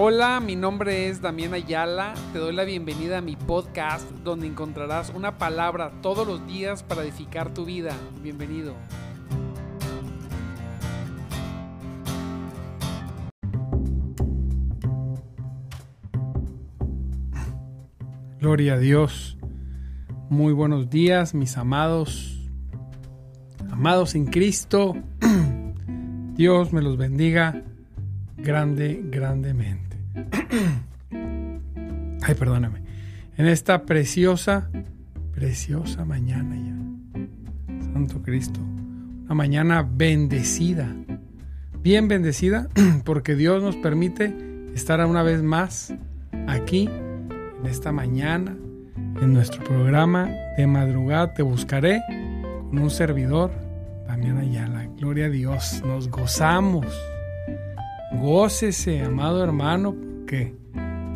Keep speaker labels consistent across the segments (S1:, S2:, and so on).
S1: Hola, mi nombre es Damián Ayala. Te doy la bienvenida a mi podcast donde encontrarás una palabra todos los días para edificar tu vida. Bienvenido. Gloria a Dios. Muy buenos días, mis amados. Amados en Cristo. Dios me los bendiga grande, grandemente. Ay, perdóname. En esta preciosa, preciosa mañana. Santo Cristo. Una mañana bendecida. Bien bendecida porque Dios nos permite estar una vez más aquí en esta mañana en nuestro programa de madrugada Te Buscaré con un servidor, Damián Ayala. Gloria a Dios, nos gozamos. Gócese, amado hermano, porque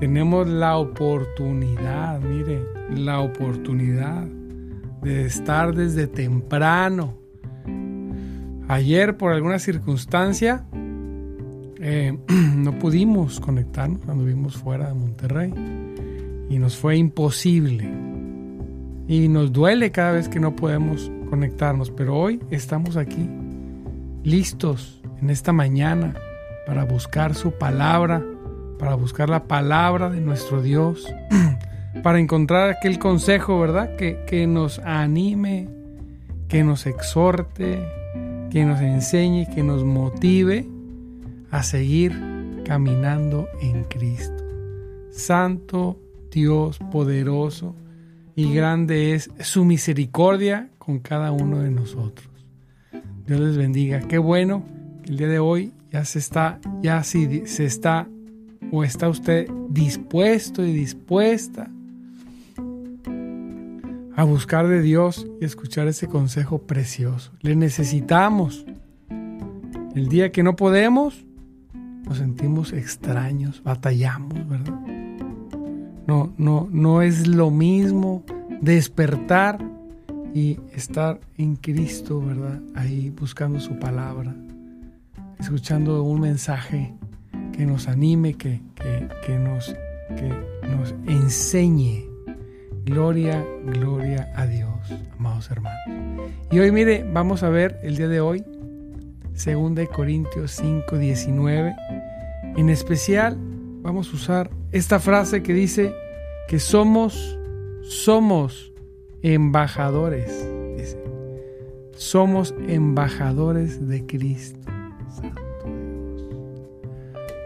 S1: tenemos la oportunidad, mire, la oportunidad de estar desde temprano. Ayer, por alguna circunstancia, eh, no pudimos conectarnos cuando vimos fuera de Monterrey y nos fue imposible. Y nos duele cada vez que no podemos conectarnos, pero hoy estamos aquí, listos en esta mañana para buscar su palabra, para buscar la palabra de nuestro Dios, para encontrar aquel consejo, ¿verdad? Que, que nos anime, que nos exhorte, que nos enseñe, que nos motive a seguir caminando en Cristo. Santo Dios poderoso y grande es su misericordia con cada uno de nosotros. Dios les bendiga. Qué bueno que el día de hoy ya se está, ya si se está o está usted dispuesto y dispuesta a buscar de Dios y escuchar ese consejo precioso. Le necesitamos. El día que no podemos, nos sentimos extraños, batallamos, ¿verdad? No, no, no es lo mismo despertar y estar en Cristo, ¿verdad? Ahí buscando su palabra, escuchando un mensaje que nos anime, que, que, nos, que nos enseñe. Gloria, gloria a Dios, amados hermanos. Y hoy, mire, vamos a ver el día de hoy, 2 Corintios 5, 19. En especial, vamos a usar esta frase que dice que somos, somos embajadores. Dice, somos embajadores de Cristo.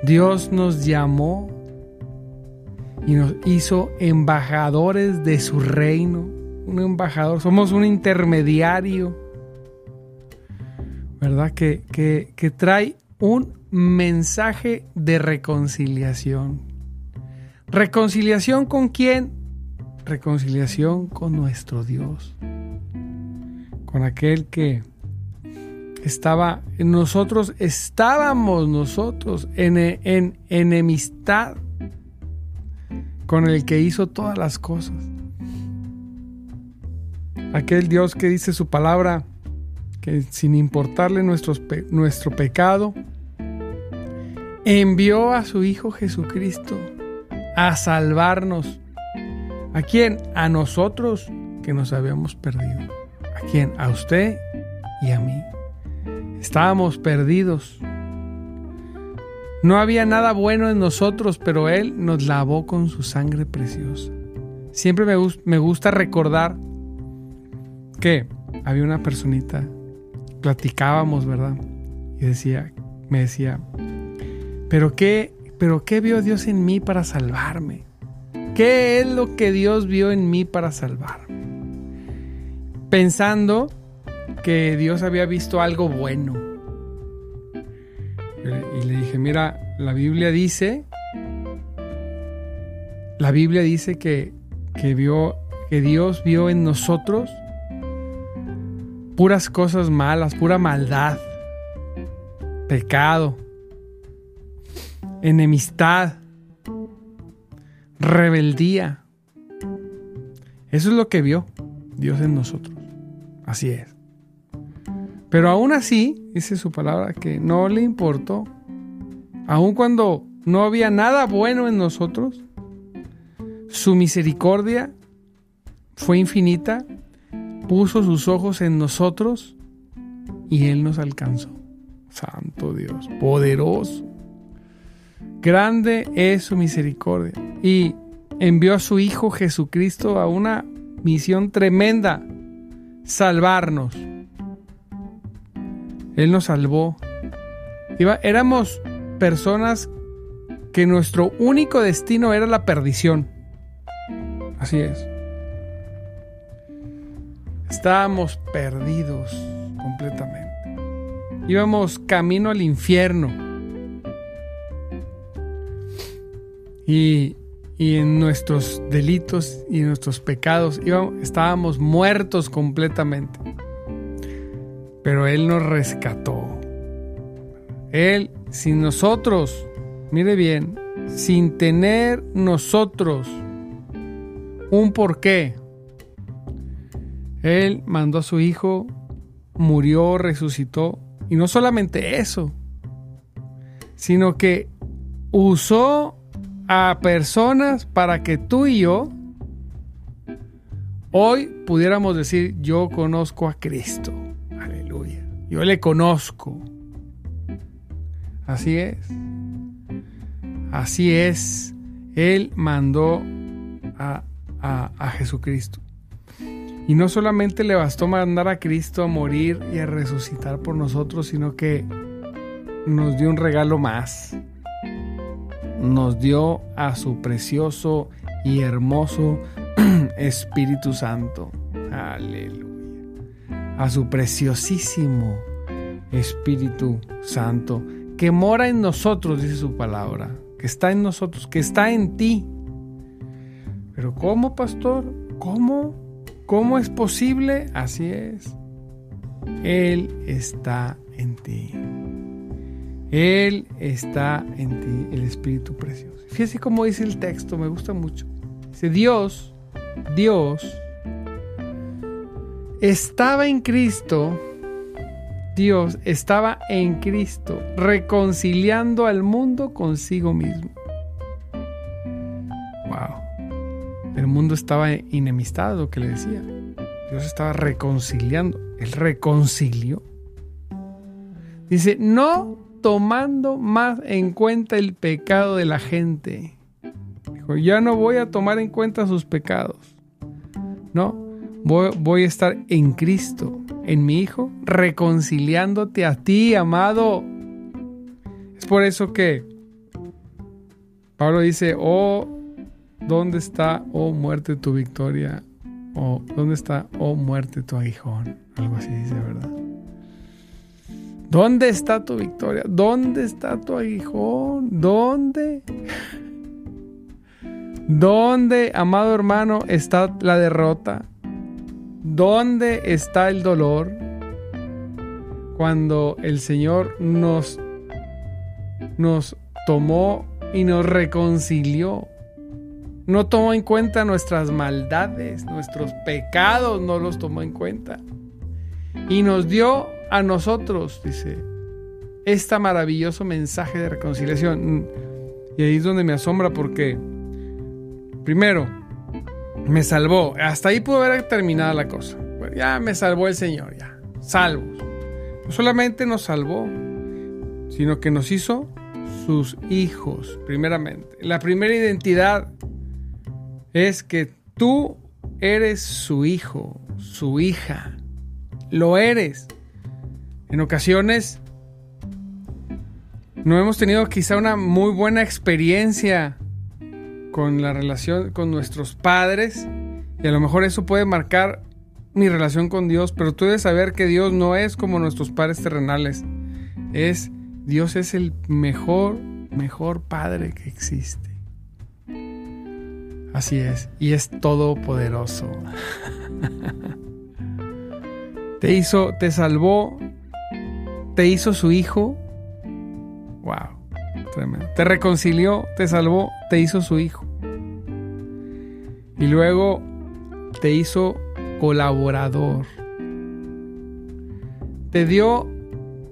S1: Dios nos llamó y nos hizo embajadores de su reino. Un embajador, somos un intermediario, ¿verdad? Que, que, que trae un mensaje de reconciliación. ¿Reconciliación con quién? Reconciliación con nuestro Dios. Con aquel que estaba nosotros, estábamos nosotros en, en enemistad con el que hizo todas las cosas. Aquel Dios que dice su palabra, que sin importarle nuestro pecado, envió a su Hijo Jesucristo a salvarnos. ¿A quién? A nosotros que nos habíamos perdido. ¿A quién? A usted y a mí. Estábamos perdidos. No había nada bueno en nosotros, pero Él nos lavó con su sangre preciosa. Siempre me, gusta recordar que había una personita, platicábamos, ¿verdad? Y decía, me decía, pero qué, pero qué vio Dios en mí para salvarme? ¿Qué es lo que Dios vio en mí para salvarme? Pensando que Dios había visto algo bueno. Y le dije, mira, la Biblia dice, la Biblia dice que, que, vio, que Dios vio en nosotros puras cosas malas, pura maldad, pecado enemistad, rebeldía. Eso es lo que vio Dios en nosotros. Así es. Pero aún así, dice su palabra, que no le importó. Aun cuando no había nada bueno en nosotros. Su misericordia fue infinita, puso sus ojos en nosotros y Él nos alcanzó. Santo Dios, poderoso. Grande es su misericordia. Y envió a su Hijo Jesucristo a una misión tremenda, salvarnos. Él nos salvó. éramos personas que nuestro único destino era la perdición. Así es. Estábamos perdidos completamente. Íbamos camino al infierno. Y, en nuestros delitos y en nuestros pecados estábamos muertos completamente. Pero Él nos rescató. Él, sin nosotros, mire bien, sin tener nosotros un porqué, Él mandó a su Hijo, murió, resucitó. Y no solamente eso, sino que usó a personas para que tú y yo hoy pudiéramos decir, yo conozco a Cristo. Yo le conozco. Así es. Así es. Él mandó a, Jesucristo. Y no solamente le bastó mandar a Cristo a morir y a resucitar por nosotros, sino que nos dio un regalo más. Nos dio a su precioso y hermoso Espíritu Santo. Aleluya. A su preciosísimo Espíritu Santo que mora en nosotros, dice su palabra, que está en nosotros, que está en ti. Pero ¿cómo, pastor? ¿Cómo? ¿Cómo es posible? Así es. Él está en ti. Él está en ti, el Espíritu Precioso. Fíjese cómo dice el texto, me gusta mucho. Dice, Dios, Dios, estaba en Cristo Dios estaba en Cristo, reconciliando al mundo consigo mismo. Wow. El mundo estaba enemistado, que le decía. Dios estaba reconciliando. Él reconcilió. Dice, no tomando más en cuenta el pecado de la gente. Dijo, ya no voy a tomar en cuenta sus pecados. No, voy, a estar en Cristo en mi Hijo, reconciliándote a ti, amado. Es por eso que Pablo dice, oh, ¿dónde está, oh muerte, tu victoria? O ¿dónde está, oh muerte, tu aguijón? Algo así dice, ¿verdad? ¿Dónde está tu victoria? ¿Dónde está tu aguijón? ¿Dónde? ¿Dónde, amado hermano, está la derrota? ¿Dónde está el dolor cuando el Señor nos, nos tomó y nos reconcilió? No tomó en cuenta nuestras maldades, nuestros pecados, no los tomó en cuenta. Y nos dio a nosotros, dice, este maravilloso mensaje de reconciliación. Y ahí es donde me asombra porque, primero, me salvó. Hasta ahí pudo haber terminado la cosa. ya me salvó el Señor, ya. Salvos. No solamente nos salvó, sino que nos hizo sus hijos, primeramente. La primera identidad es que tú eres su hijo, su hija. Lo eres. En ocasiones no hemos tenido quizá una muy buena experiencia con la relación con nuestros padres y a lo mejor eso puede marcar mi relación con Dios, pero tú debes saber que Dios no es como nuestros padres terrenales. Es Dios es el mejor, mejor padre que existe. Así es, y es todopoderoso. te hizo, te salvó, te hizo su hijo. Wow, tremendo. Te reconcilió, te salvó, te hizo su hijo y luego te hizo colaborador. Te dio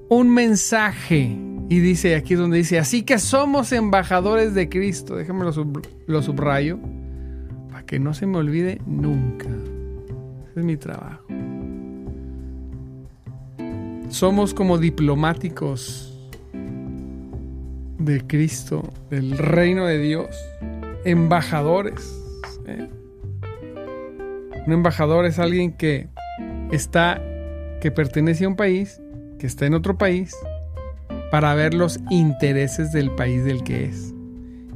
S1: un mensaje Y dice, aquí es donde dice, así que somos embajadores de Cristo. Déjame lo, subrayo, para que no se me olvide nunca. Ese es mi trabajo. Somos como diplomáticos de Cristo, del reino de Dios, embajadores. Un embajador es alguien que está, que pertenece a un país, que está en otro país, para ver los intereses del país del que es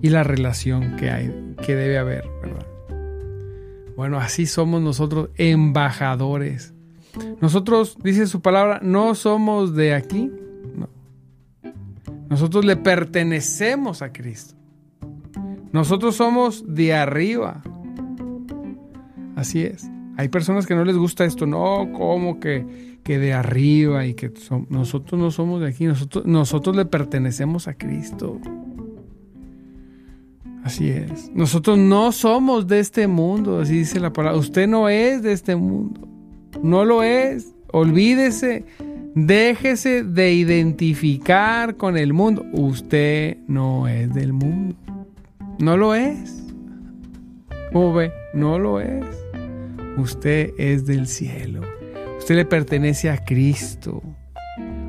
S1: y la relación que hay, que debe haber, ¿verdad? Bueno, así somos nosotros embajadores. Nosotros, dice su palabra, no somos de aquí. No. Nosotros le pertenecemos a Cristo. Nosotros somos de arriba. Así es. Hay personas que no les gusta esto, no, como que, que de arriba y que nosotros no somos de aquí, nosotros, nosotros le pertenecemos a Cristo. Así es. Nosotros no somos de este mundo, así dice la palabra. Usted no es de este mundo. No lo es. Olvídese. Déjese de identificar con el mundo. Usted no es del mundo. No lo es. ¿Cómo? No lo es. Usted es del cielo. Usted le pertenece a Cristo.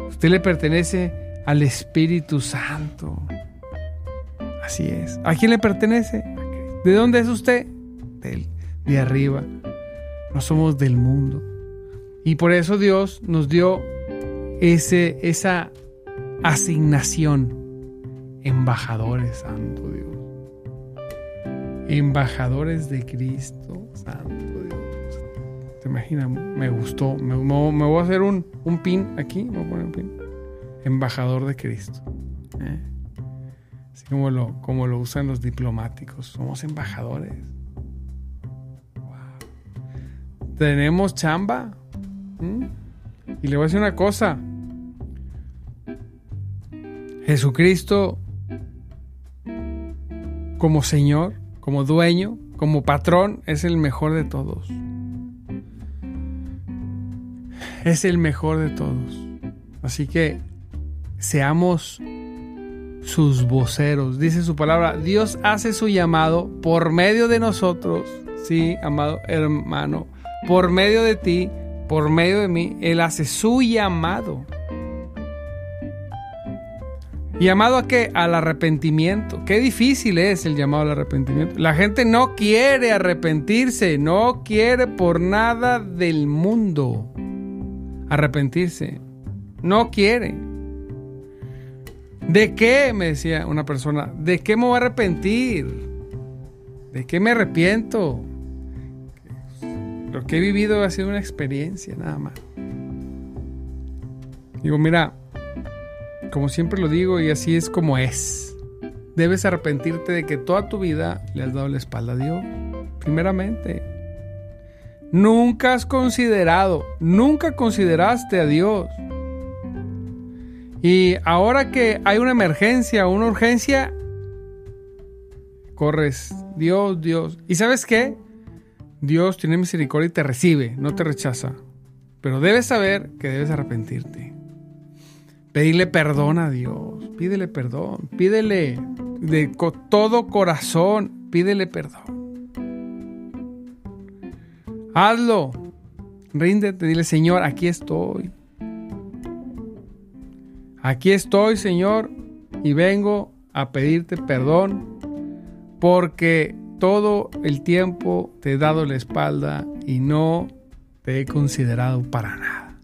S1: Usted le pertenece al Espíritu Santo. Así es. ¿A quién le pertenece? ¿De dónde es usted? De arriba. No somos del mundo. Y por eso Dios nos dio ese, esa asignación. Embajadores, Santo Dios. Embajadores de Cristo, Santo ¿Te imaginas? Me gustó. Me, voy a hacer un, pin aquí. voy a poner un pin. Embajador de Cristo. ¿eh? Así como lo, como lo usan los diplomáticos. Somos embajadores. Tenemos chamba. Y le voy a decir una cosa. Jesucristo como Señor, como dueño, como patrón, es el mejor de todos es el mejor de todos. Así que seamos sus voceros. Dice su palabra, Dios hace su llamado por medio de nosotros, sí, amado hermano, por medio de ti, por medio de mí, Él hace su llamado. ¿Llamado a qué? Al arrepentimiento. Qué difícil es el llamado al arrepentimiento. La gente no quiere arrepentirse, no quiere por nada del mundo arrepentirse. No quiere. ¿De qué? Me decía una persona. ¿De qué me voy a arrepentir? ¿De qué me arrepiento? Lo que he vivido ha sido una experiencia, nada más. Digo, mira, como siempre lo digo y así es como es. Debes arrepentirte de que toda tu vida le has dado la espalda a Dios. Primeramente. Nunca has considerado, nunca consideraste a Dios. Y ahora que hay una emergencia, una urgencia, corres, Dios, Dios. ¿Y sabes qué? Dios tiene misericordia y te recibe, no te rechaza. Pero debes saber que debes arrepentirte. Pedirle perdón a Dios, pídele perdón, pídele de todo corazón, pídele perdón. Hazlo. Ríndete, dile, Señor, aquí estoy. Aquí estoy, Señor, y vengo a pedirte perdón porque todo el tiempo te he dado la espalda y no te he considerado para nada.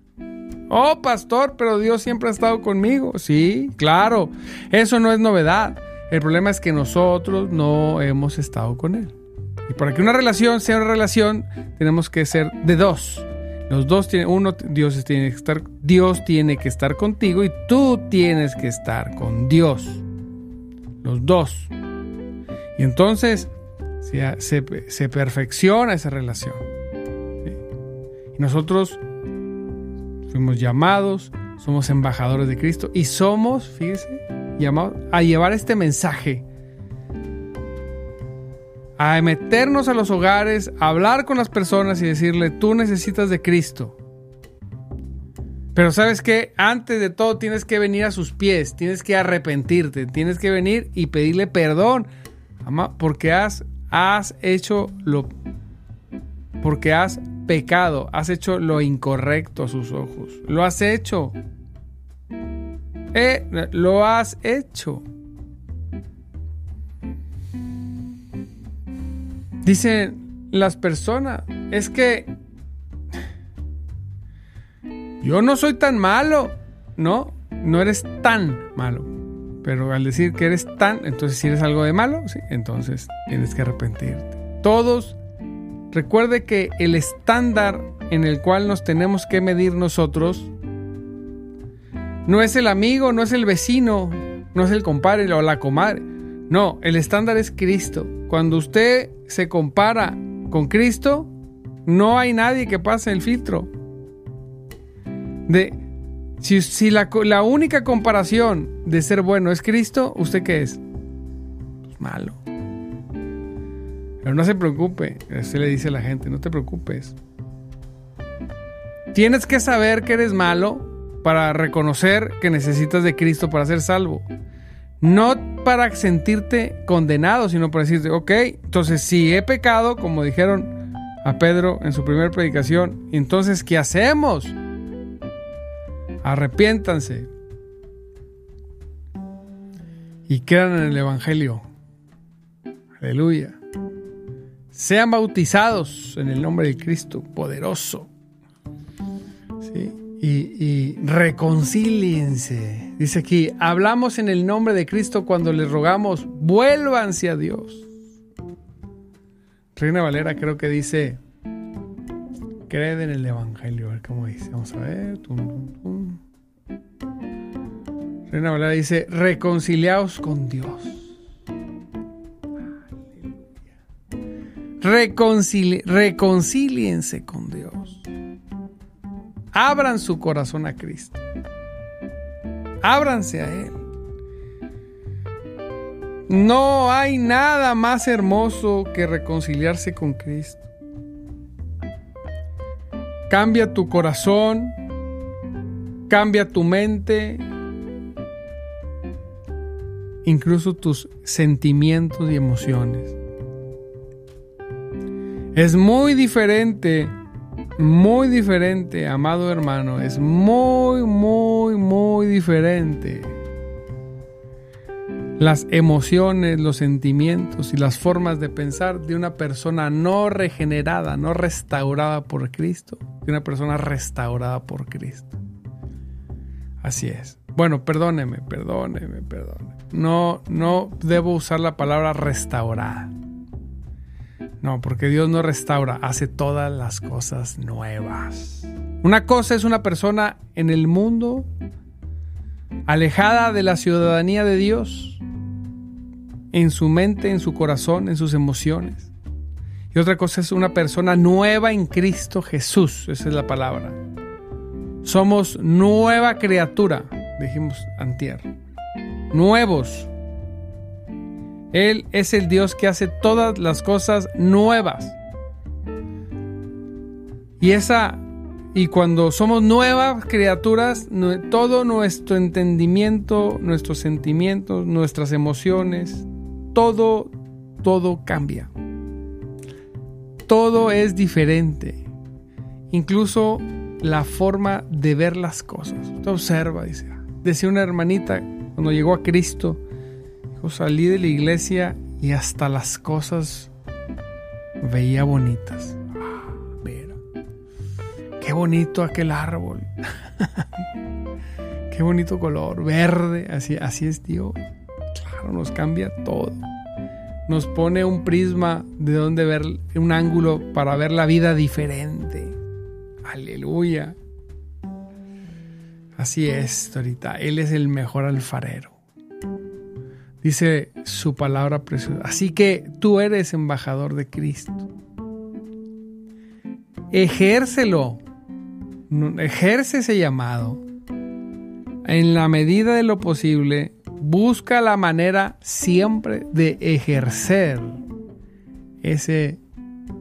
S1: Oh, pastor, pero Dios siempre ha estado conmigo. Sí, claro, eso no es novedad. El problema es que nosotros no hemos estado con Él. Y para que una relación sea una relación, tenemos que ser de dos. Los dos tienen, uno, Dios tiene que estar, Dios tiene que estar contigo y tú tienes que estar con Dios. Los dos. Y entonces se, se, perfecciona esa relación. Y nosotros fuimos llamados, somos embajadores de Cristo y somos, fíjese, llamados a llevar este mensaje a meternos a los hogares, a hablar con las personas y decirle, tú necesitas de Cristo. Pero sabes que antes de todo tienes que venir a sus pies, tienes que arrepentirte, tienes que venir y pedirle perdón, porque has, has hecho lo, porque has pecado, has hecho lo incorrecto a sus ojos, lo has hecho, eh, lo has hecho. Dicen las personas, es que yo no soy tan malo. No, no eres tan malo. Pero al decir que eres tan, entonces si eres algo de malo, entonces tienes que arrepentirte. Todos, recuerde que el estándar en el cual nos tenemos que medir nosotros no es el amigo, no es el vecino, no es el compadre o la comadre. No, el estándar es Cristo. Cuando usted se compara con Cristo, no hay nadie que pase el filtro. De, si, la, la, única comparación de ser bueno es Cristo, ¿usted qué es? Pues malo. Pero no se preocupe, usted le dice a la gente, no te preocupes. Tienes que saber que eres malo para reconocer que necesitas de Cristo para ser salvo. No para sentirte condenado, sino para decirte, ok, entonces si he pecado, como dijeron a Pedro en su primera predicación, entonces ¿qué hacemos? Arrepiéntanse. Y crean en el Evangelio. Aleluya. Sean bautizados en el nombre de Cristo, poderoso. ¿Sí? Y, y reconcíliense. Dice aquí, hablamos en el nombre de Cristo cuando les rogamos, vuélvanse a Dios. Reina Valera creo que dice, Cree en el Evangelio. A ver cómo dice. Vamos a ver. Reina Valera dice: reconciliaos con Dios. Reconcili reconcíliense con Dios. Abran su corazón a Cristo. Ábranse a Él. No hay nada más hermoso que reconciliarse con Cristo. Cambia tu corazón, cambia tu mente, incluso tus sentimientos y emociones. Es muy diferente, muy diferente, amado hermano, es muy, muy, muy diferente las emociones, los sentimientos y las formas de pensar de una persona no regenerada, no restaurada por Cristo, de una persona restaurada por Cristo. Así es. Bueno, perdóneme, perdóneme, perdóneme. No, no debo usar la palabra restaurada. No, porque Dios no restaura, hace todas las cosas nuevas. Una cosa es una persona en el mundo alejada de la ciudadanía de Dios, en su mente, en su corazón, en sus emociones. Y otra cosa es una persona nueva en Cristo Jesús, esa es la palabra. Somos nueva criatura, dijimos antier. Nuevos. Él es el Dios que hace todas las cosas nuevas. Y esa y cuando somos nuevas criaturas, todo nuestro entendimiento, nuestros sentimientos, nuestras emociones, todo, todo cambia. Todo es diferente. Incluso la forma de ver las cosas. Usted observa, dice. Decía una hermanita cuando llegó a Cristo, salí de la iglesia y hasta las cosas veía bonitas. Qué bonito aquel árbol. Qué bonito color, verde. Así, así es Dios. Claro, nos cambia todo. Nos pone un prisma de donde ver, un ángulo para ver la vida diferente. Aleluya. Así es, ahorita. Él es el mejor alfarero. Dice su palabra preciosa. Así que tú eres embajador de Cristo. Ejércelo ejerce ese llamado. En la medida de lo posible, busca la manera siempre de ejercer ese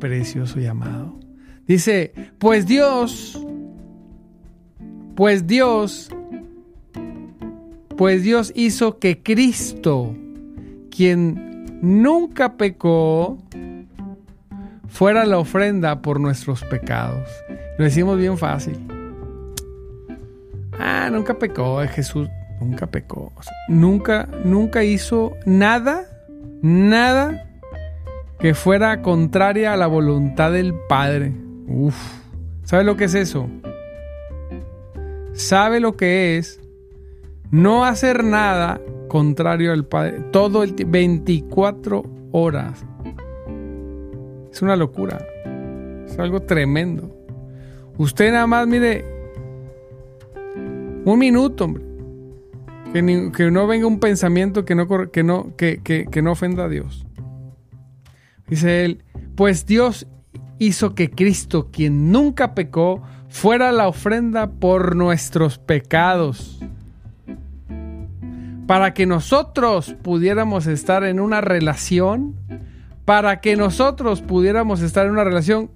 S1: precioso llamado. Dice, pues Dios, pues Dios, pues Dios hizo que Cristo, quien nunca pecó, fuera la ofrenda por nuestros pecados. Lo decimos bien fácil. Ah, nunca pecó, eh, Jesús nunca pecó. nunca, nunca hizo nada, nada que fuera contraria a la voluntad del Padre. Uf, ¿sabe lo que es eso? ¿Sabe lo que es no hacer nada contrario al Padre? Todo el 24 horas. Es una locura. Es algo tremendo. Usted nada más, mire, un minuto, hombre. Que, no venga un pensamiento que no, que, no, que, que no ofenda a Dios. Dice él, pues Dios hizo que Cristo, quien nunca pecó, fuera la ofrenda por nuestros pecados. Para que nosotros pudiéramos estar en una relación para que nosotros pudiéramos estar en una relación,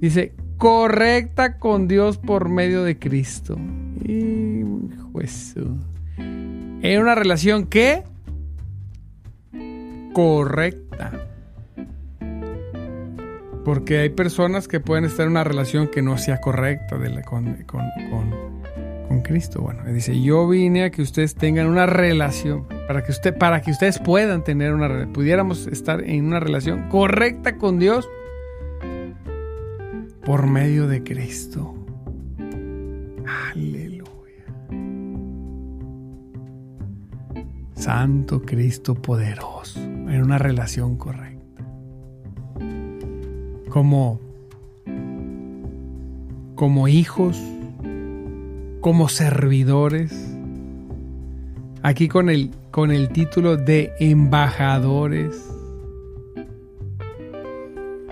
S1: dice, correcta con Dios por medio de Cristo. Hijo En una relación que correcta. Porque hay personas que pueden estar en una relación que no sea correcta con, con Cristo. Bueno, dice, yo vine a que ustedes tengan una relación para que, usted, para que ustedes puedan tener una pudiéramos estar en una relación correcta con Dios por medio de Cristo. Aleluya. Santo Cristo poderoso, en una relación correcta. Como como hijos, como servidores, aquí con el con el título de embajadores,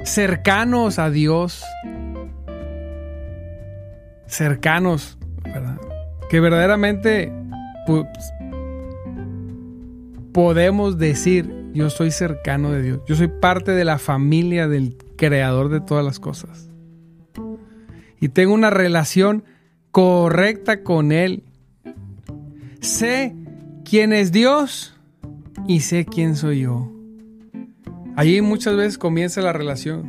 S1: cercanos a Dios, cercanos, que verdaderamente pues, podemos decir, yo soy cercano de Dios, yo soy parte de la familia del creador de todas las cosas. Y tengo una relación correcta con Él. Sé quién es Dios y sé quién soy yo. Allí muchas veces comienza la relación.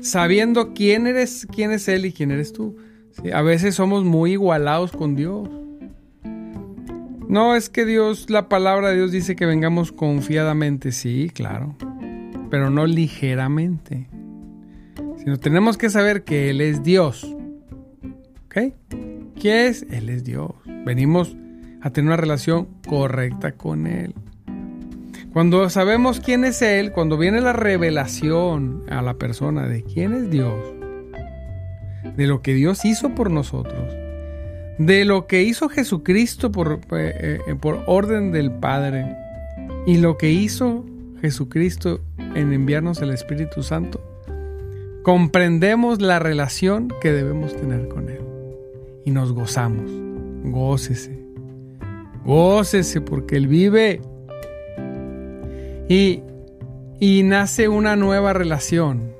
S1: Sabiendo quién eres, quién es Él y quién eres tú. a veces somos muy igualados con Dios. No es que Dios, la palabra de Dios dice que vengamos confiadamente, sí, claro, pero no ligeramente. Sino tenemos que saber que Él es Dios. ¿Ok? ¿Quién es? Él es Dios. Venimos a tener una relación correcta con Él. Cuando sabemos quién es Él, cuando viene la revelación a la persona de quién es Dios, de lo que Dios hizo por nosotros, de lo que hizo Jesucristo por, eh, eh, por orden del Padre y lo que hizo Jesucristo en enviarnos el Espíritu Santo, comprendemos la relación que debemos tener con Él y nos gozamos. Gócese, Gócese porque Él vive. Y, y nace una nueva relación.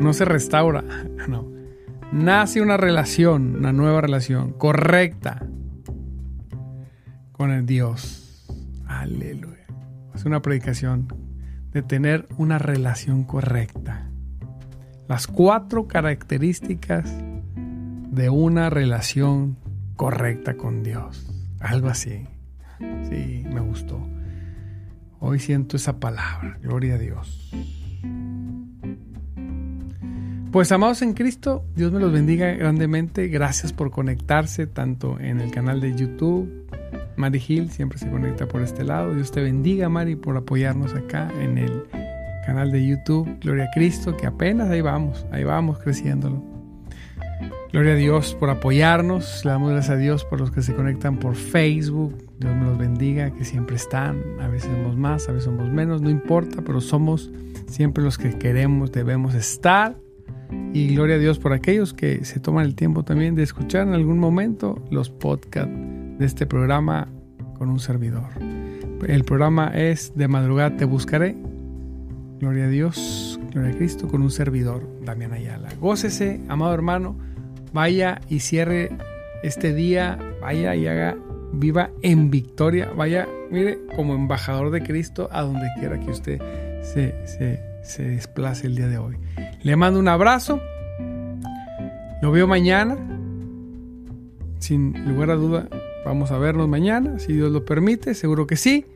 S1: No se restaura, no. Nace una relación, una nueva relación correcta con el Dios. Aleluya. Es una predicación de tener una relación correcta. Las cuatro características de una relación correcta con Dios. Algo así. Sí, me gustó. Hoy siento esa palabra. Gloria a Dios. Pues amados en Cristo, Dios me los bendiga grandemente. Gracias por conectarse tanto en el canal de YouTube. Mari Gil siempre se conecta por este lado. Dios te bendiga, Mari, por apoyarnos acá en el canal de YouTube. Gloria a Cristo, que apenas ahí vamos, ahí vamos creciéndolo. Gloria a Dios por apoyarnos. Le damos gracias a Dios por los que se conectan por Facebook. Dios me los bendiga, que siempre están. A veces somos más, a veces somos menos, no importa, pero somos siempre los que queremos, debemos estar. Y gloria a Dios por aquellos que se toman el tiempo también de escuchar en algún momento los podcasts de este programa con un servidor. El programa es De madrugada te buscaré. Gloria a Dios, gloria a Cristo con un servidor, Damián Ayala. Gócese, amado hermano vaya y cierre este día, vaya y haga, viva en victoria, vaya, mire, como embajador de Cristo a donde quiera que usted se, se, se desplace el día de hoy. Le mando un abrazo, lo veo mañana, sin lugar a duda, vamos a vernos mañana, si Dios lo permite, seguro que sí.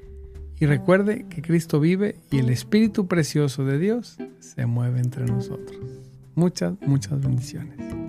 S1: Y recuerde que Cristo vive y el Espíritu Precioso de Dios se mueve entre nosotros. Muchas, muchas bendiciones.